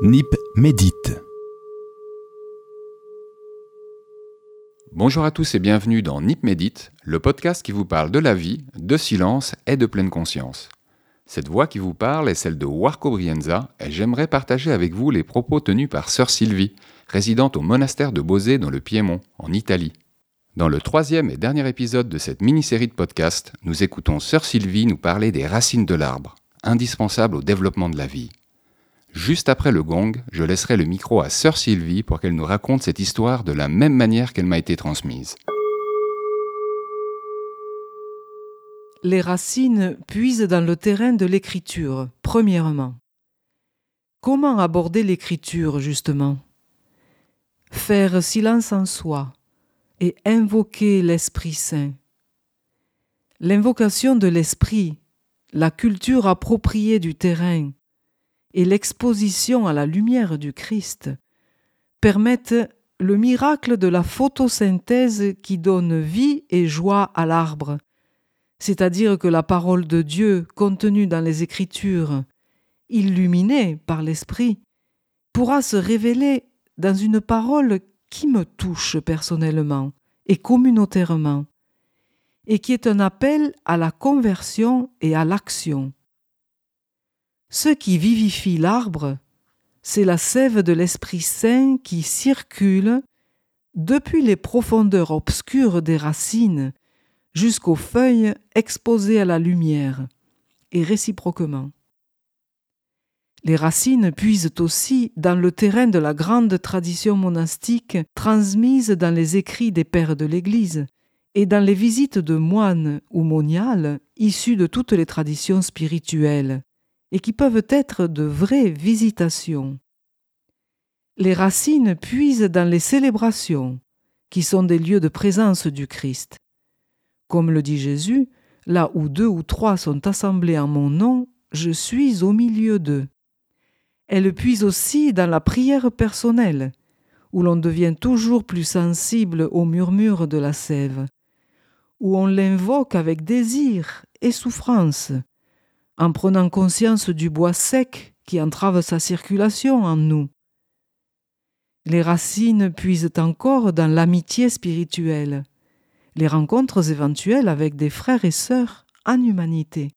Nip médite. Bonjour à tous et bienvenue dans Nip Médite, le podcast qui vous parle de la vie, de silence et de pleine conscience. Cette voix qui vous parle est celle de Warco Brienza et j'aimerais partager avec vous les propos tenus par Sœur Sylvie, résidente au monastère de Bosé dans le Piémont, en Italie. Dans le troisième et dernier épisode de cette mini-série de podcasts, nous écoutons Sœur Sylvie nous parler des racines de l'arbre, indispensables au développement de la vie. Juste après le gong, je laisserai le micro à Sœur Sylvie pour qu'elle nous raconte cette histoire de la même manière qu'elle m'a été transmise. Les racines puisent dans le terrain de l'écriture, premièrement. Comment aborder l'écriture, justement? Faire silence en soi et invoquer l'Esprit Saint. L'invocation de l'Esprit, la culture appropriée du terrain, et l'exposition à la lumière du Christ permettent le miracle de la photosynthèse qui donne vie et joie à l'arbre, c'est-à-dire que la parole de Dieu contenue dans les Écritures, illuminée par l'Esprit, pourra se révéler dans une parole qui me touche personnellement et communautairement, et qui est un appel à la conversion et à l'action. Ce qui vivifie l'arbre, c'est la sève de l'Esprit Saint qui circule depuis les profondeurs obscures des racines jusqu'aux feuilles exposées à la lumière, et réciproquement. Les racines puisent aussi dans le terrain de la grande tradition monastique transmise dans les écrits des pères de l'Église et dans les visites de moines ou moniales issus de toutes les traditions spirituelles, et qui peuvent être de vraies visitations. Les racines puisent dans les célébrations, qui sont des lieux de présence du Christ. Comme le dit Jésus, là où deux ou trois sont assemblés en mon nom, je suis au milieu d'eux. Elles puisent aussi dans la prière personnelle, où l'on devient toujours plus sensible au murmure de la sève, où on l'invoque avec désir et souffrance, en prenant conscience du bois sec qui entrave sa circulation en nous. Les racines puisent encore dans l'amitié spirituelle, les rencontres éventuelles avec des frères et sœurs en humanité.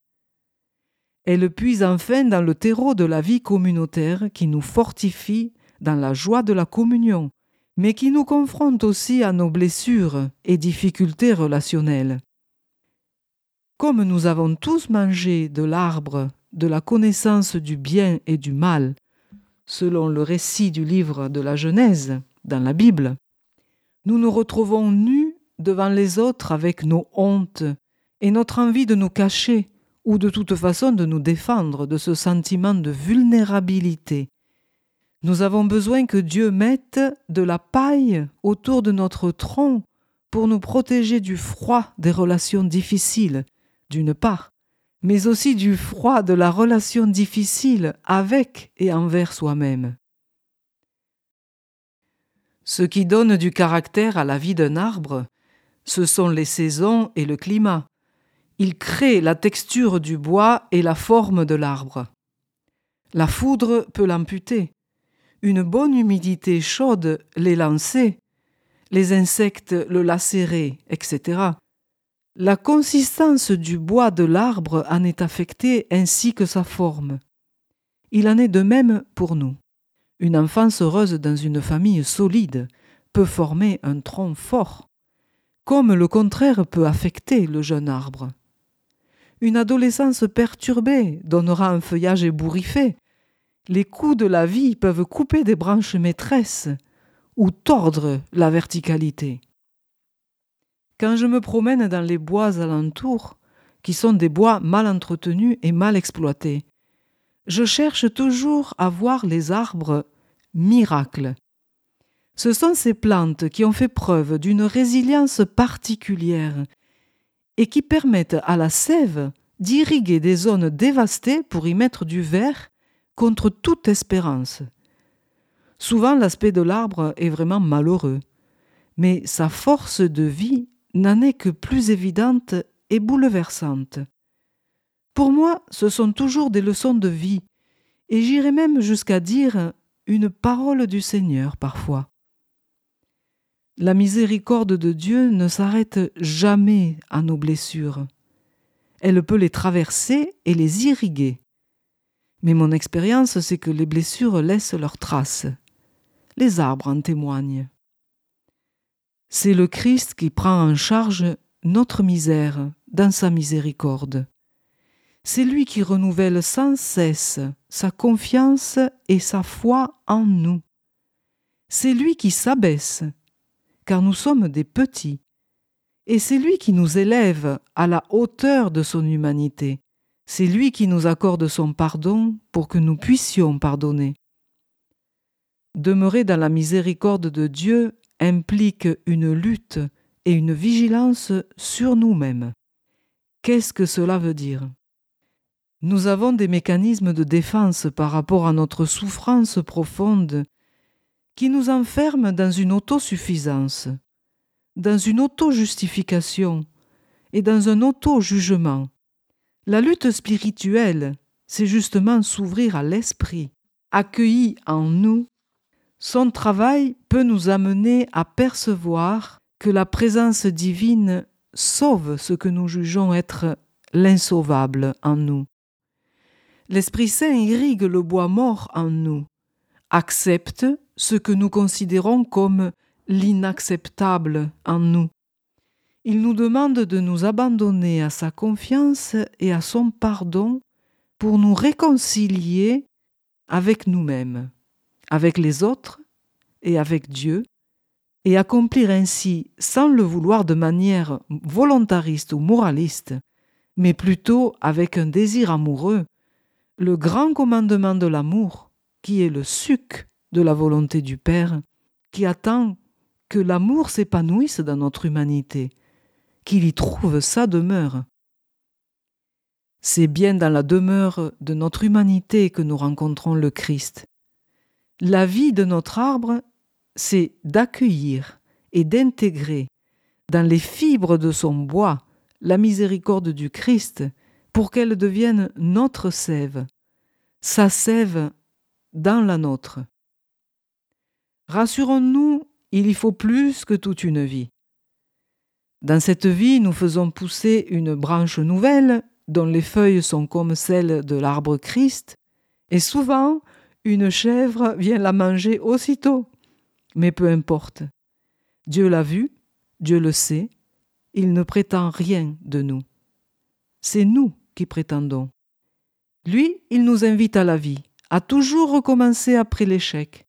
Elles puisent enfin dans le terreau de la vie communautaire qui nous fortifie dans la joie de la communion, mais qui nous confronte aussi à nos blessures et difficultés relationnelles. Comme nous avons tous mangé de l'arbre de la connaissance du bien et du mal, selon le récit du livre de la Genèse dans la Bible, nous nous retrouvons nus devant les autres avec nos hontes et notre envie de nous cacher ou de toute façon de nous défendre de ce sentiment de vulnérabilité. Nous avons besoin que Dieu mette de la paille autour de notre tronc pour nous protéger du froid des relations difficiles d'une part, mais aussi du froid de la relation difficile avec et envers soi-même. Ce qui donne du caractère à la vie d'un arbre, ce sont les saisons et le climat. Il crée la texture du bois et la forme de l'arbre. La foudre peut l'amputer. Une bonne humidité chaude l'élancer. Les insectes le lacérer, etc. La consistance du bois de l'arbre en est affectée ainsi que sa forme. Il en est de même pour nous. Une enfance heureuse dans une famille solide peut former un tronc fort, comme le contraire peut affecter le jeune arbre. Une adolescence perturbée donnera un feuillage ébouriffé. Les coups de la vie peuvent couper des branches maîtresses ou tordre la verticalité. Quand je me promène dans les bois alentours, qui sont des bois mal entretenus et mal exploités, je cherche toujours à voir les arbres miracles. Ce sont ces plantes qui ont fait preuve d'une résilience particulière et qui permettent à la sève d'irriguer des zones dévastées pour y mettre du verre contre toute espérance. Souvent l'aspect de l'arbre est vraiment malheureux, mais sa force de vie n'en est que plus évidente et bouleversante. Pour moi, ce sont toujours des leçons de vie, et j'irai même jusqu'à dire une parole du Seigneur parfois. La miséricorde de Dieu ne s'arrête jamais à nos blessures. Elle peut les traverser et les irriguer. Mais mon expérience, c'est que les blessures laissent leurs traces. Les arbres en témoignent. C'est le Christ qui prend en charge notre misère dans sa miséricorde. C'est lui qui renouvelle sans cesse sa confiance et sa foi en nous. C'est lui qui s'abaisse, car nous sommes des petits, et c'est lui qui nous élève à la hauteur de son humanité. C'est lui qui nous accorde son pardon pour que nous puissions pardonner. Demeurer dans la miséricorde de Dieu implique une lutte et une vigilance sur nous-mêmes. Qu'est-ce que cela veut dire? Nous avons des mécanismes de défense par rapport à notre souffrance profonde qui nous enferment dans une autosuffisance, dans une auto-justification et dans un auto-jugement. La lutte spirituelle, c'est justement s'ouvrir à l'esprit, accueilli en nous. Son travail peut nous amener à percevoir que la présence divine sauve ce que nous jugeons être l'insauvable en nous. L'Esprit Saint irrigue le bois mort en nous, accepte ce que nous considérons comme l'inacceptable en nous. Il nous demande de nous abandonner à sa confiance et à son pardon pour nous réconcilier avec nous-mêmes, avec les autres et avec Dieu, et accomplir ainsi, sans le vouloir de manière volontariste ou moraliste, mais plutôt avec un désir amoureux, le grand commandement de l'amour, qui est le suc de la volonté du Père, qui attend que l'amour s'épanouisse dans notre humanité, qu'il y trouve sa demeure. C'est bien dans la demeure de notre humanité que nous rencontrons le Christ. La vie de notre arbre c'est d'accueillir et d'intégrer dans les fibres de son bois la miséricorde du Christ pour qu'elle devienne notre sève, sa sève dans la nôtre. Rassurons-nous, il y faut plus que toute une vie. Dans cette vie, nous faisons pousser une branche nouvelle dont les feuilles sont comme celles de l'arbre Christ, et souvent une chèvre vient la manger aussitôt. Mais peu importe. Dieu l'a vu, Dieu le sait, il ne prétend rien de nous. C'est nous qui prétendons. Lui, il nous invite à la vie, à toujours recommencer après l'échec,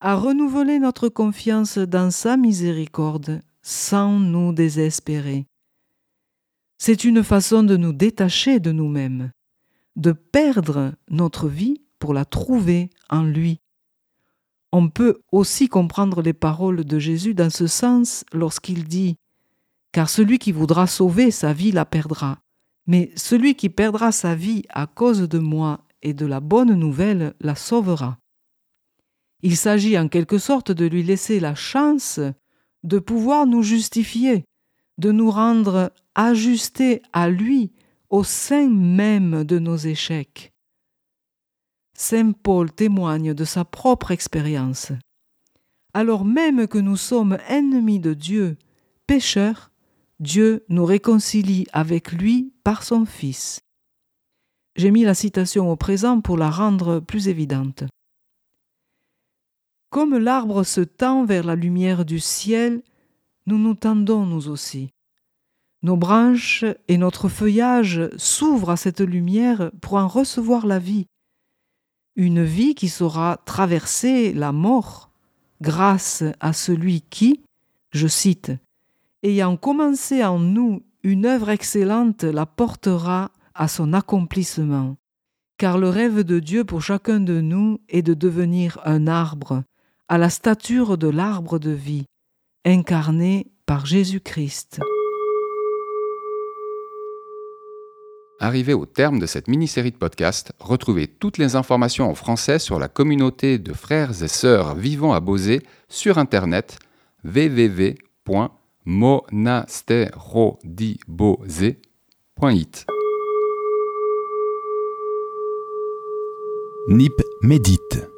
à renouveler notre confiance dans sa miséricorde sans nous désespérer. C'est une façon de nous détacher de nous-mêmes, de perdre notre vie pour la trouver en lui, on peut aussi comprendre les paroles de Jésus dans ce sens lorsqu'il dit Car celui qui voudra sauver sa vie la perdra, mais celui qui perdra sa vie à cause de moi et de la bonne nouvelle la sauvera. Il s'agit en quelque sorte de lui laisser la chance de pouvoir nous justifier, de nous rendre ajustés à lui au sein même de nos échecs. Saint Paul témoigne de sa propre expérience. Alors même que nous sommes ennemis de Dieu, pécheurs, Dieu nous réconcilie avec lui par son Fils. J'ai mis la citation au présent pour la rendre plus évidente. Comme l'arbre se tend vers la lumière du ciel, nous nous tendons nous aussi. Nos branches et notre feuillage s'ouvrent à cette lumière pour en recevoir la vie, une vie qui saura traverser la mort grâce à celui qui, je cite, ayant commencé en nous une œuvre excellente, la portera à son accomplissement. Car le rêve de Dieu pour chacun de nous est de devenir un arbre, à la stature de l'arbre de vie, incarné par Jésus-Christ. Arrivé au terme de cette mini-série de podcasts, retrouvez toutes les informations en français sur la communauté de frères et sœurs vivant à Bosé sur internet www.monasterodibosé.it. NIP médite.